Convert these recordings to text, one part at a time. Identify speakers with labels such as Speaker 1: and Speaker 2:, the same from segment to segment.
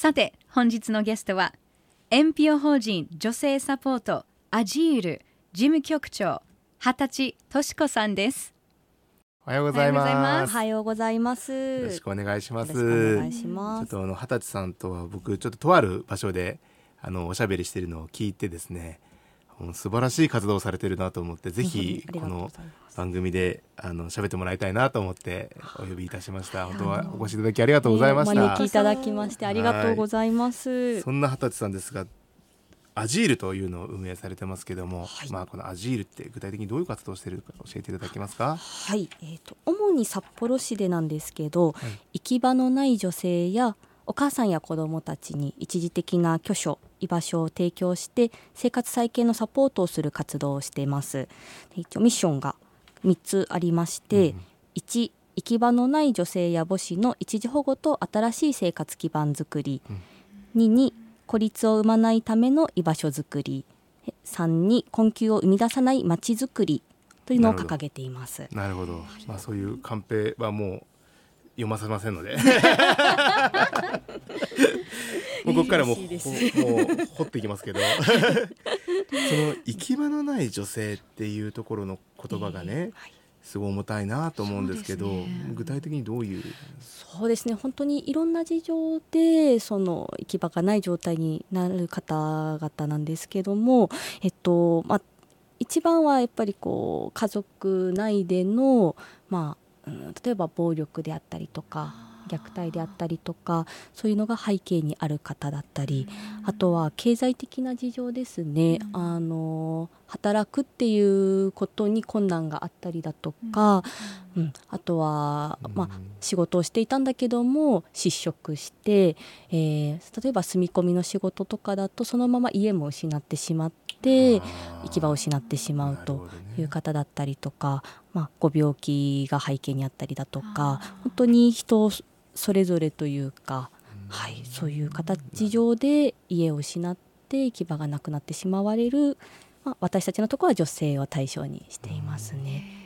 Speaker 1: さて本日のゲストは NPO 法人女性サポートアジール事務局長二十歳とし子さんです
Speaker 2: おはようございます。
Speaker 3: おはようございます。
Speaker 2: よろしくお願いします。
Speaker 3: よろしくお願いします
Speaker 2: ちょっとあの二十歳さんとは僕ちょっととある場所であのおしゃべりしているのを聞いてですね、素晴らしい活動をされてるなと思って、ぜひこの番組であの喋ってもらいたいなと思ってお呼びいたしました。本当はお越しいただきありがとうございまし
Speaker 3: お
Speaker 2: た。
Speaker 3: 招きいただきましてありがとうございます。
Speaker 2: そんな二十歳さんですが、アジールというのを運営されてますけども、
Speaker 3: はい
Speaker 2: まあこのアジールって具体的にどういう活動をしているか教えていただけますか？
Speaker 3: はい、えっ、と主に札幌市でなんですけど、
Speaker 2: はい
Speaker 3: 行き場のない女性やお母さんや子どもたちに一時的な居所居場所を提供して生活再建のサポートをする活動をしています。で一応ミッションが3つありまして、
Speaker 2: うん。
Speaker 3: 1行き場のない女性や母子の一時保護と新しい生活基盤づくり、2に孤立を生まないための居場所づくり。3に困窮を生み出さないまちづくりというのを掲げています。
Speaker 2: なるほど。まあそういうカンペはもう読ませませんので。もうここからもうもう掘っていきますけど、その行き場のない女性っていうところの言葉がね、
Speaker 3: はい。
Speaker 2: すごい重たいなと思うんですけど、
Speaker 1: ね。
Speaker 2: 具体的にどういう？
Speaker 3: そうですね。本当にいろんな事情でその行き場がない状態になる方々なんですけども、えっとまあ、一番はやっぱりこう家族内での、まあうん、例えば暴力であったりとか虐待であったりとかそういうのが背景にある方だったりあとは経済的な事情ですね、あの働くっていうことに困難があったりだとか、うん。あとは、まあ、仕事をしていたんだけども失職して、えー例えば住み込みの仕事とかだとそのまま家も失ってしまって行き場を失ってしまうという方だったりとか、まあ、ご病気が背景にあったりだとか本当に人それぞれというか、はい、そういう形上で家を失って行き場がなくなってしまわれる、まあ、私たちのところは女性を対象にしていますね。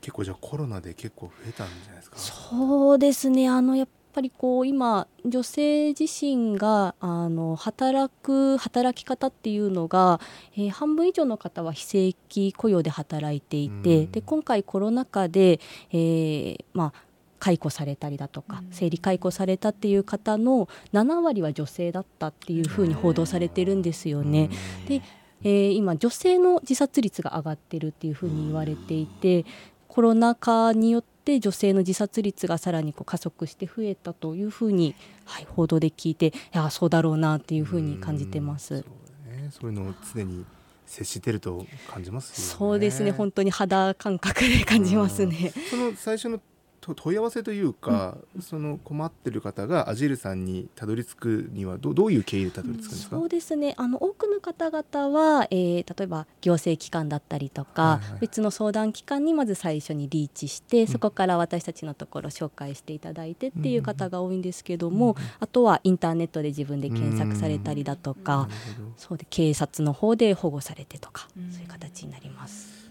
Speaker 2: 結構じゃあコロナで結構増えたんじゃないですか？
Speaker 3: そうですね。あのやっぱりこう今女性自身があの働く働き方っていうのが、えー半分以上の方は非正規雇用で働いていて、
Speaker 2: うん。
Speaker 3: で今回コロナ禍で、えーまあ解雇されたりだとか、生理解雇されたっていう方の7割は女性だったっていうふうに報道されてるんですよね。で、えー今女性の自殺率が上がってるっていうふうに言われていてコロナ禍によって女性の自殺率がさらにこう加速して増えたというふうに、はい、報道で聞いていやそうだろうなっていうふうに感じてます。
Speaker 2: そうね、そういうのを常に接してると感じますよね。
Speaker 3: そうですね本当に肌感覚で感じますね。
Speaker 2: その最初のと問い合わせというか、その困ってる方がアジールさんにたどり着くにはどどういう経緯でたどり着くんですか、
Speaker 3: そうですね。あの多くの方々は、えー例えば行政機関だったりとか、
Speaker 2: はいはい。
Speaker 3: 別の相談機関にまず最初にリーチして、そこから私たちのところ紹介していただいてっていう方が多いんですけども、あとはインターネットで自分で検索されたりだとか、そうで警察の方で保護されてとか、そういう形になります。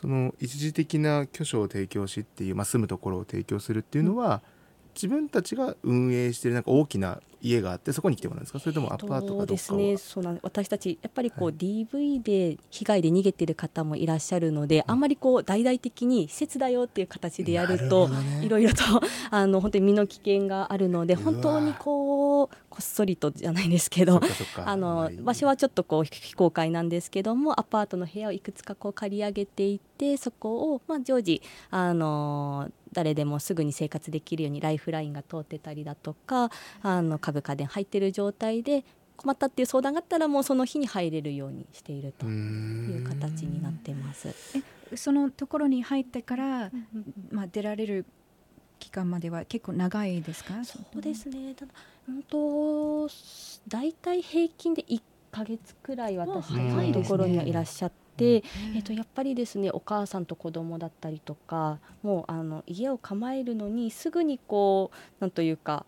Speaker 2: その一時的な居所を提供しっていう、まあ、住むところを提供するっていうのは、自分たちが運営しているなんか大きな家があってそこに来てもらうんですか？それともアパートか
Speaker 3: ですね。そうなん私たちやっぱりこう、DV で被害で逃げてる方もいらっしゃるので、あんまりこう大々的に施設だよっていう形でやるといろいろと あの本当に身の危険があるので本当にこうこっそりとじゃないですけど あの場所はちょっとこう非公開なんですけどもアパートの部屋をいくつかこう借り上げていってそこを、まあ、常時あの誰でもすぐに生活できるようにライフラインが通ってたりだとかあの家具家電入ってる状態で困ったっていう相談があったらもうその日に入れるようにしているというん形になってます。
Speaker 1: そのところに入ってから、まあ、出られる期間までは結構長いですか？
Speaker 3: そうですねただうんと大体平均で1か月くらい私のところにはいらっしゃって。えー、とやっぱりですねお母さんと子供だったりとかもうあの家を構えるのにすぐにこうなんというか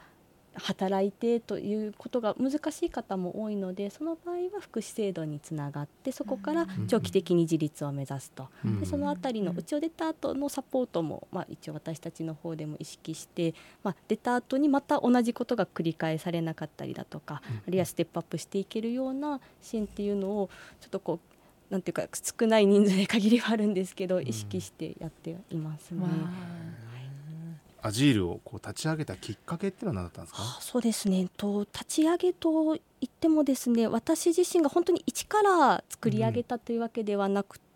Speaker 3: 働いてということが難しい方も多いのでその場合は福祉制度につながってそこから長期的に自立を目指すと、でその辺りのうちを出た後のサポートも、まあ、一応私たちの方でも意識して、まあ、出た後にまた同じことが繰り返されなかったりだとか、あるいはステップアップしていけるような支援っていうのをちょっとこうなんていうか少ない人数で限りはあるんですけど意識してやっていますね。
Speaker 2: アジールをこう立ち上げたきっかけっていうのは何だったんですか？
Speaker 3: そうですね。と立ち上げと言ってもですね私自身が本当に一から作り上げたというわけではなくて、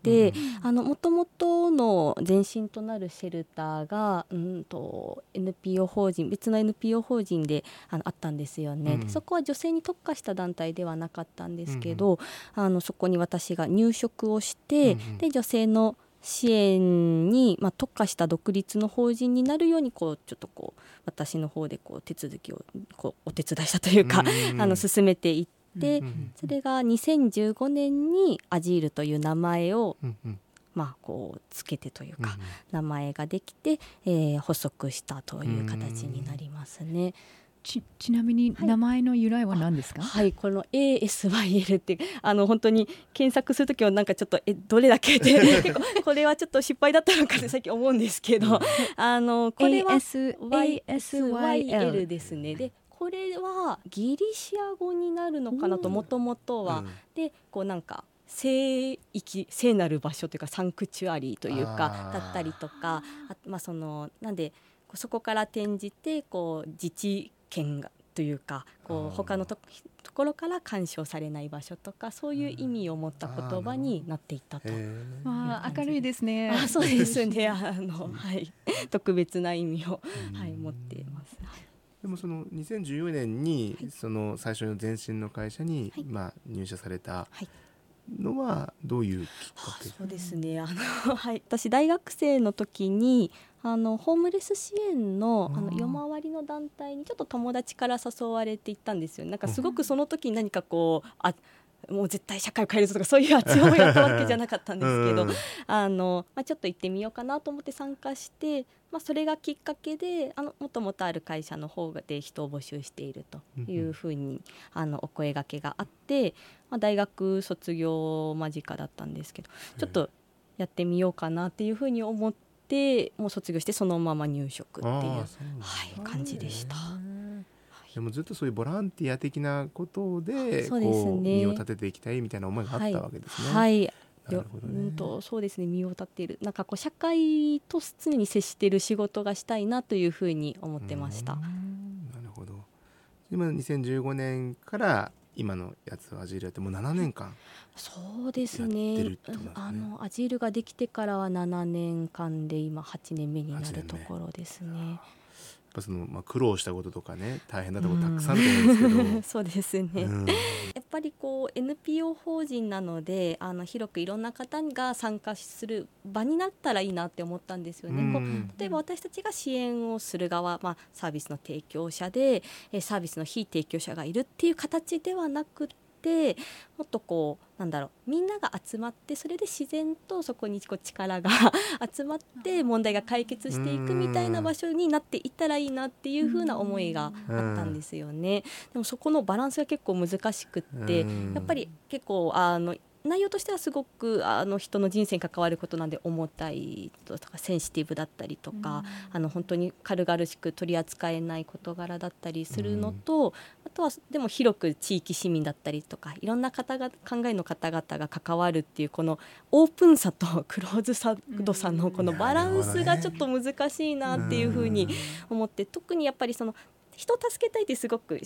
Speaker 3: あのもともとの前身となるシェルターが、うんと、NPO 法人別の NPO 法人であのあったんですよね、うん、そこは女性に特化した団体ではなかったんですけど、うんあのそこに私が入職をして、うんうん、で女性の支援に、まあ、特化した独立の法人になるようにこうちょっとこう私の方でこう手続きをこうお手伝いしたというか、あの進めていって、それが2015年にアジールという名前を、まあ、こうつけてというか、名前ができて、えー、発足したという形になりますね。
Speaker 1: ちちなみに名前の由来は何ですか、
Speaker 3: はい、はい、この ASYL ってあの本当に検索する時はなんかちょっとえどれだけって結構これはちょっと失敗だったのかって 最近思うんですけど、あのこれは ASYL ですね。でこれはギリシア語になるのかなともともとは、うん、でこうなんか聖域聖なる場所というかサンクチュアリーというかだったりとかあまあそのなんでそこから転じてこう自治権がというかこう他のとところから干渉されない場所とかそういう意味を持った言葉になっていったと。
Speaker 1: まあ明るいですね。
Speaker 3: あそうです。ね。あのはい。特別な意味をはい持っています。
Speaker 2: でもその2014年にその最初の前身の会社にまあ入社された。はい。のはどういうきっかけ、
Speaker 3: そうですね。あの、はい、私大学生の時にあのホームレス支援のあの夜回りの団体にちょっと友達から誘われて行ったんですよ。なんかすごくその時に何かこうあもう絶対社会を変えるぞとかそういう熱い思いがあったわけじゃなかったんですけどあの、まあ、ちょっと行ってみようかなと思って参加して、まあ、それがきっかけであのもともとある会社の方で人を募集しているというふうに、あのお声がけがあって、まあ、大学卒業間近だったんですけどちょっとやってみようかなっていうふうに思って。もう卒業してそのまま入職っていうはい、感じでした。
Speaker 2: でもずっとそういうボランティア的なことでそうです、ね、身を立てていきたいみたいな思いがあったわけですね。
Speaker 3: はい、はいね、うんとそうですね。身を立っているなんかこう社会と常に接している仕事がしたいなというふうに思ってました。な
Speaker 2: るほど。今2015年から今のやつアジールやってもう7年間
Speaker 3: そうですね、ね、あのアジールができてからは7年間で今8年目になるところですね。
Speaker 2: ぱその、まあ、苦労したこととかね大変なところたくさんあると思うんですけど、
Speaker 3: そうですね、うん、やっぱりこう NPO 法人なのであの広くいろんな方が参加する場になったらいいなって思ったんですよね。うん、こう例えば私たちが支援をする側、まあ、サービスの提供者でサービスの非提供者がいるっていう形ではなくててもっとこうなんだろうみんなが集まってそれで自然とそこにこう力が 集まって問題が解決していくみたいな場所になっていったらいいなっていう風な思いがあったんですよね。でもそこのバランスが結構難しくってやっぱり結構あの内容としてはすごくあの人の人生に関わることなんで重たいとかセンシティブだったりとか、うん、あの本当に軽々しく取り扱えない事柄だったりするのと、うん、あとはでも広く地域市民だったりとかいろんな方が考えの方々が関わるっていうこのオープンさとクローズさ度さのこのバランスがちょっと難しいなっていうふうに思って、特にやっぱりその人を助けたいってすごく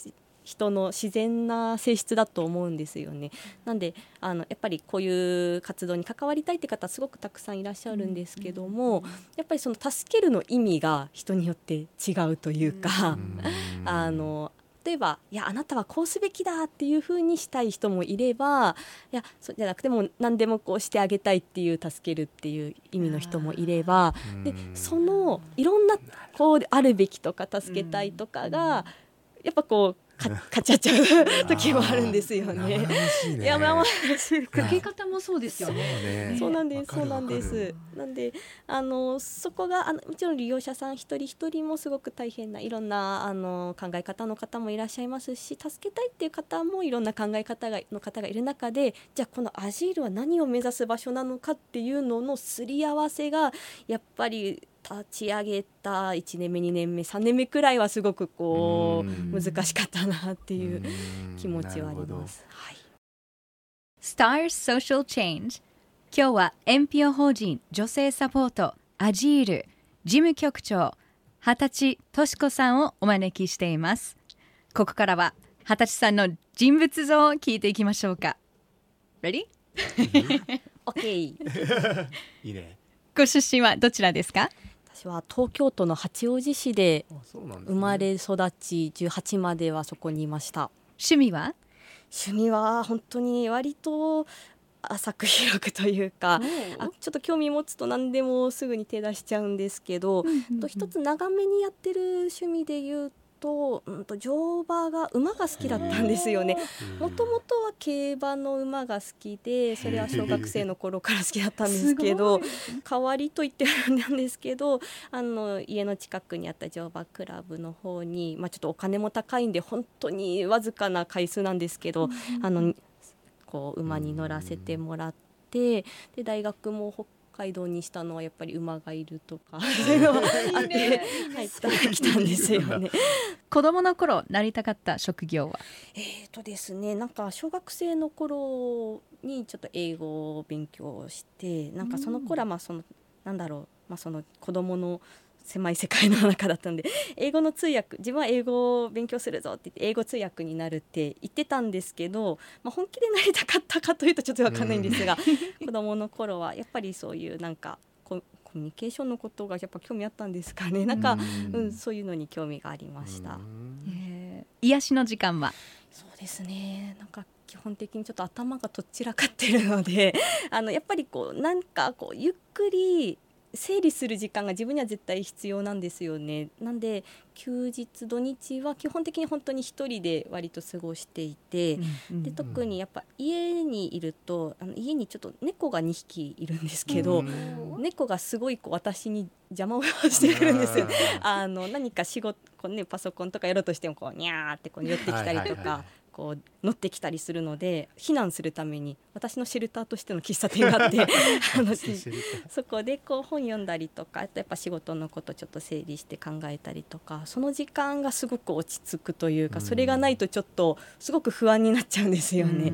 Speaker 3: 人の自然な性質だと思うんですよね。なんであのやっぱりこういう活動に関わりたいって方すごくたくさんいらっしゃるんですけども、やっぱりその助けるの意味が人によって違うというか、あの例えばいやあなたはこうすべきだっていうふうにしたい人もいればいやそうじゃなくても何でもこうしてあげたいっていう助けるっていう意味の人もいればでそのいろんなこうあるべきとか助けたいとかがやっぱこうか買っちゃっちゃう時もあるんですよね。いやまあ
Speaker 1: 受け方もそうですよ
Speaker 2: ね。
Speaker 3: そうなんですそうなんです。なんであのそこがあのもちろん利用者さん一人一人もすごく大変ないろんなあの考え方の方もいらっしゃいますし助けたいっていう方もいろんな考え方がの方がいる中でじゃあこのアジールは何を目指す場所なのかっていうののすり合わせがやっぱり立ち上げた1年目2年目3年目くらいはすごくこう難しかったなっていう気持ちはあります。はい、
Speaker 1: Stars Social Change 今日は NPO 法人女性サポートアジール事務局長二十歳とし子さんをお招きしています。ここからは二十歳さんの人物像を聞いていきましょうか。Ready?
Speaker 3: OK い
Speaker 2: いね。
Speaker 1: ご出身はどちらですか？
Speaker 3: 私は東京都の八王子市で生まれ育ち18まではそこにいました。
Speaker 1: 趣味は？
Speaker 3: 趣味は本当に割と浅く広くというかあちょっと興味持つと何でもすぐに手出しちゃうんですけど、と一つ長めにやってる趣味で言うと,、うん、と乗馬が馬が好きだったんですよね。もともとは競馬の馬が好きでそれは小学生の頃から好きだったんですけど 代わりと言ってるんですけどあの家の近くにあった乗馬クラブの方に、まあ、ちょっとお金も高いんで本当にわずかな回数なんですけど、あのこう馬に乗らせてもらって。で大学も北海道にしたのはやっぱり馬がいるとか。そういうのはあって入ってきたんですよね。
Speaker 1: 子供の頃なりたかった職業は？
Speaker 3: えっ、とですねなんか小学生の頃にちょっと英語を勉強してなんかその頃はまあそのなんだろうまあその子供の狭い世界の中だったんで英語の通訳自分は英語を勉強するぞって言って英語通訳になるって言ってたんですけど、まあ、本気でなりたかったかというとちょっと分かんないんですが 子どもの頃はやっぱりそういうなんかココミュニケーションのことがやっぱ興味あったんですかね。なんか、うん、そういうのに興味がありました。
Speaker 1: 癒しの時間は？
Speaker 3: そうですね。なんか基本的にちょっと頭がとっちらかってるのであのやっぱりこうなんかこうゆっくり整理する時間が自分には絶対必要なんですよねなんで休日土日は基本的に本当に1人で割と過ごしていて、うん、で特にやっぱ家にいるとあの家にちょっと猫が2匹いるんですけど、うん、猫がすごいこう私に邪魔をしてくるんですよ。あの何か仕事こう、ね、パソコンとかやろうとしてもこうニャーってこう寄ってきたりとか。こう乗ってきたりするので避難するために私のシェルターとしての喫茶店があって あのそこでこう本読んだりとかあとやっぱ仕事のことちょっと整理して考えたりとかその時間がすごく落ち着くというかそれがないとちょっとすごく不安になっちゃうんですよね。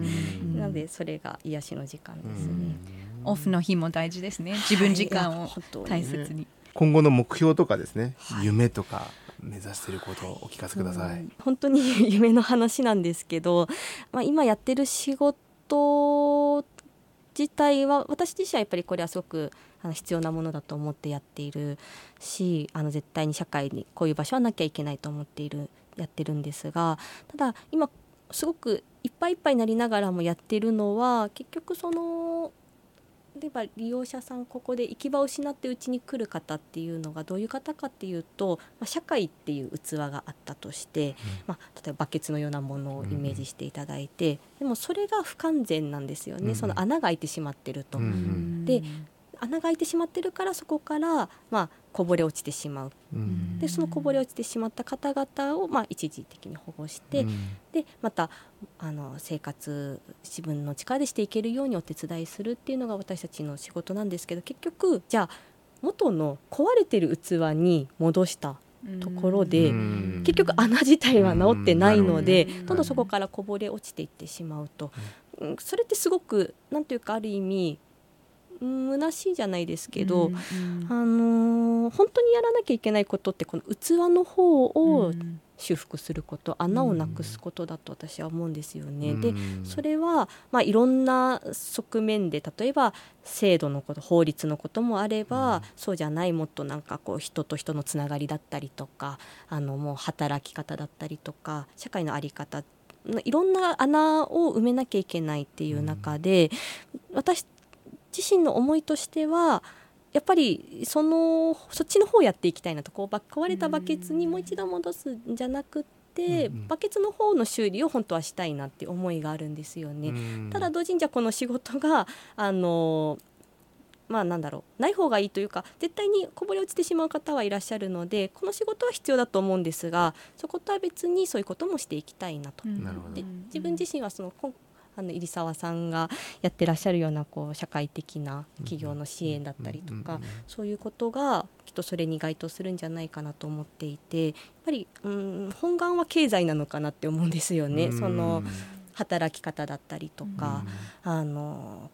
Speaker 3: なのでそれが癒しの時間ですね。
Speaker 1: オフの日も大事ですね。自分時間を大切に。
Speaker 2: 今後の目標とかですね、はい、夢とか目指していることをお聞かせください。
Speaker 3: 本当に 夢の話なんですけど、まあ、今やってる仕事自体は私自身はやっぱりこれはすごくあの必要なものだと思ってやっているしあの絶対に社会にこういう場所はなきゃいけないと思っているやってるんですがただ今すごくいっぱいいっぱいになりながらもやってるのは結局その例えば利用者さんここで行き場を失ってうちに来る方っていうのがどういう方かっていうと、まあ、社会っていう器があったとして、うん、まあ、例えばバケツのようなものをイメージしていただいて、うん、でもそれが不完全なんですよね、うん、その穴が開いてしまってると。で穴が開いてしまってるからそこから、まあ、こぼれ落ちてしまう、うん、でそのこぼれ落ちてしまった方々を、まあ、一時的に保護して、うん、でまたあの生活自分の力でしていけるようにお手伝いするっていうのが私たちの仕事なんですけど結局じゃあ元の壊れてる器に戻したところで、結局穴自体は治ってないので、どんどんそこからこぼれ落ちていってしまうと、それってすごく何というかある意味虚しいじゃないですけど、うんうん、あのー、本当にやらなきゃいけないことってこの器の方を修復すること穴をなくすことだと私は思うんですよね。で
Speaker 2: うん。
Speaker 3: それは、まあ、いろんな側面で例えば制度のこと法律のこともあれば、そうじゃないもっとなんかこう人と人のつながりだったりとかあのもう働き方だったりとか社会の在り方いろんな穴を埋めなきゃいけないっていう中で、私自身の思いとしてはやっぱりそのそっちの方をやっていきたいなとこうば壊れたバケツにもう一度戻すんじゃなくって、
Speaker 2: うんうん。
Speaker 3: バケツの方の修理を本当はしたいなって思いがあるんですよね。
Speaker 2: うん。
Speaker 3: ただ同時にじゃあこの仕事が あのまあなんだろうない方がいいというか絶対にこぼれ落ちてしまう方はいらっしゃるのでこの仕事は必要だと思うんですがそことは別にそういうこともしていきたいなと。で自分自身はそのあの入澤さんがやってらっしゃるようなこう社会的な企業の支援だったりとかそういうことがきっとそれに該当するんじゃないかなと思っていてやっぱりうん本願は経済なのかなって思うんですよね。その働き方だったりとか、あの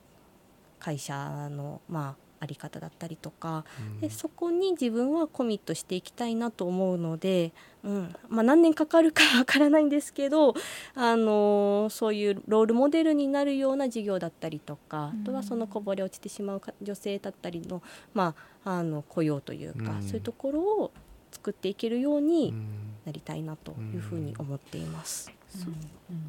Speaker 3: 会社のまああり方だったりとかでそこに自分はコミットしていきたいなと思うので、うん。まあ、何年かかるかわからないんですけど、あのそういうロールモデルになるような事業だったりとか、あとはそのこぼれ落ちてしまうか女性だったりの,、まあ、あの雇用というか、
Speaker 2: うん。
Speaker 3: そういうところを作っていけるように
Speaker 2: うん。
Speaker 3: なりたいなというふうに思っています。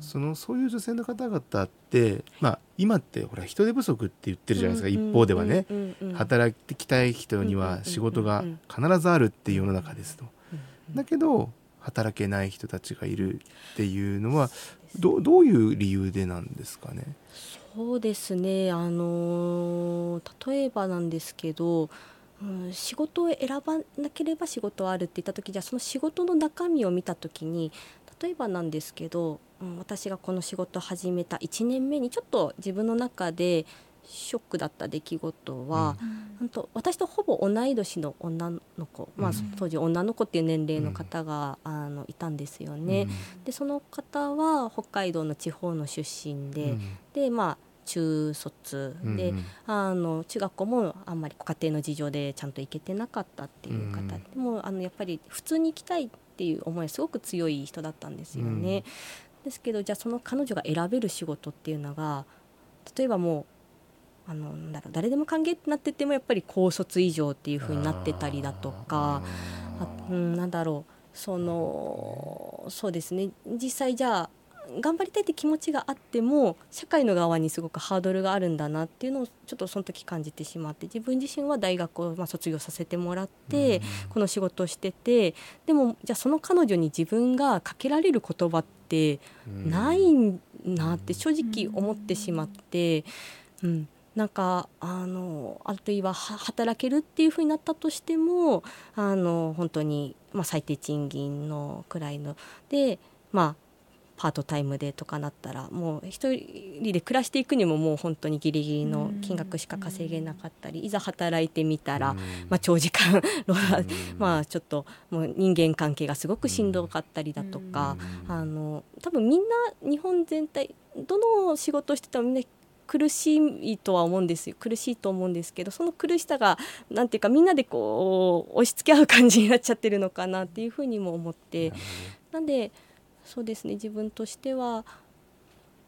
Speaker 2: そのそういう女性の方々って、まあ、今ってほら人手不足って言ってるじゃないですか、一方ではね、
Speaker 3: うんうんうん。うん
Speaker 2: 働きたい人には仕事が必ずあるっていう世の中ですと。だけど働けない人たちがいるっていうのはどどういう理由でなんですかね？
Speaker 3: そうですね、あのー例えばなんですけど、うん、仕事を選ばなければ仕事はあるって言った時じゃあその仕事の中身を見た時に例えばなんですけど、うん、私がこの仕事を始めた1年目にちょっと自分の中でショックだった出来事は、本当私とほぼ同い年の女の子、まあ
Speaker 2: うん、
Speaker 3: 当時女の子っていう年齢の方が、あのいたんですよね。でその方は北海道の地方の出身で、
Speaker 2: うん。
Speaker 3: でまあ中卒。で、
Speaker 2: うん。
Speaker 3: あの中学校もあんまり家庭の事情でちゃんと行けてなかったっていう方、
Speaker 2: うん。
Speaker 3: でもあのやっぱり普通に行きたいっていう思いはすごく強い人だったんですよね。ですけどじゃあその彼女が選べる仕事っていうのが例えばもうあのなんだろう誰でも歓迎ってなっててもやっぱり高卒以上っていう風になってたりだとかあうん、なんだろうそのそうですね。実際じゃあ頑張りたいって気持ちがあっても社会の側にすごくハードルがあるんだなっていうのをちょっとその時感じてしまって自分自身は大学をまあ卒業させてもらって、この仕事をしててでもじゃあその彼女に自分がかけられる言葉ってないんなって正直思ってしまって、うん、なんかあのあるいはは働けるっていうふうになったとしてもあの本当に、まあ、最低賃金のくらいのでまあパートタイムでとかなったらもう一人で暮らしていくにももう本当にギリギリの金額しか稼げなかったりいざ働いてみたら、まあ、長時間 まあちょっともう人間関係がすごくしんどかったりだとか、あの多分みんな日本全体どの仕事をしててもみんな苦しいとは思うんですよ。苦しいと思うんですけどその苦しさがなんていうかみんなでこう押し付け合う感じになっちゃってるのかなっていうふうにも思って。なんでそうですね。自分としては、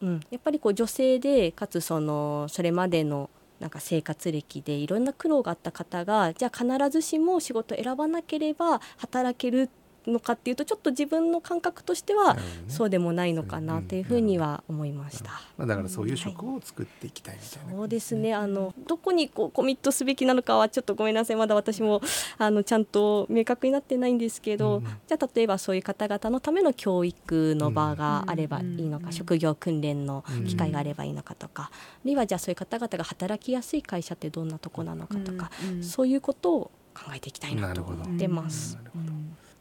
Speaker 3: うん、やっぱりこう女性でかつそのそれまでのなんか生活歴でいろんな苦労があった方がじゃあ必ずしも仕事を選ばなければ働けるのかっていうとちょっと自分の感覚としては
Speaker 2: なるほどね。
Speaker 3: そうでもないのかなというふうには思いました。
Speaker 2: まあ、だからそういう職を作っていきたいみたいな、
Speaker 3: そうですね。あのどこにこうコミットすべきなのかはちょっとごめんなさい。まだ私もあのちゃんと明確になってないんですけど、
Speaker 2: うん
Speaker 3: じゃあ例えばそういう方々のための教育の場があればいいのか、
Speaker 1: うん
Speaker 3: 職業訓練の機会があればいいのかとか、あるいはじゃあそういう方々が働きやすい会社ってどんなとこなのかとか、
Speaker 1: うんうん
Speaker 3: そういうことを考えていきたいなと
Speaker 2: なるほど。
Speaker 3: 思ってます。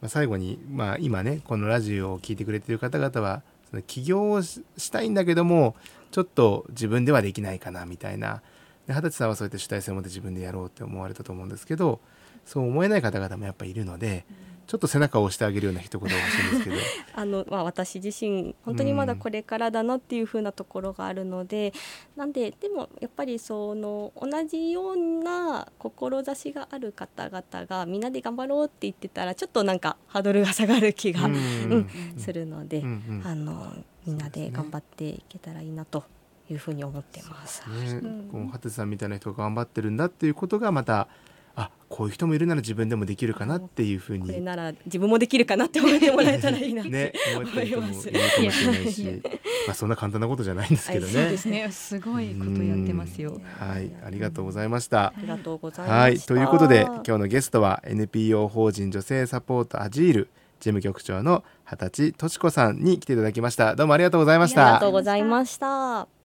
Speaker 2: まあ、最後に、まあ、今ねこのラジオを聴いてくれてる方々はその起業をしたいんだけどもちょっと自分ではできないかなみたいな。二十歳さんはそうやって主体性を持って自分でやろうって思われたと思うんですけどそう思えない方々もやっぱいるので、ちょっと背中を押してあげるような一言が欲しいんですけど。
Speaker 3: あの、まあ、私自身本当にまだこれからだなっていう風なところがあるので、なんででもやっぱりその同じような志がある方々がみんなで頑張ろうって言ってたらちょっとなんかハードルが下がる気が、
Speaker 2: うん。
Speaker 3: うんするので、
Speaker 2: うんうん。
Speaker 3: あのみんなで頑張っていけたらいいなというふうに思ってます。
Speaker 2: ね。
Speaker 3: うん。
Speaker 2: このハテさんみたいな人が頑張ってるんだっていうことがまたあこういう人もいるなら自分でもできるかなっていうふうに
Speaker 3: これなら自分もできるかなって思ってもらえたらいいなって、
Speaker 2: ね思ってる人もいるか
Speaker 3: ます
Speaker 2: もしれないしまあそんな簡単なことじゃないんですけどね
Speaker 3: はいそうで。す
Speaker 1: ねすごいことやってますよ
Speaker 2: はいありがとうございました
Speaker 3: あ。りがとうございました。
Speaker 2: はいということで今日のゲストは NPO 法人女性サポートアジール事務局長の二十歳とし子さんに来ていただきましたどうもありがとうございました
Speaker 3: ありがとうございました。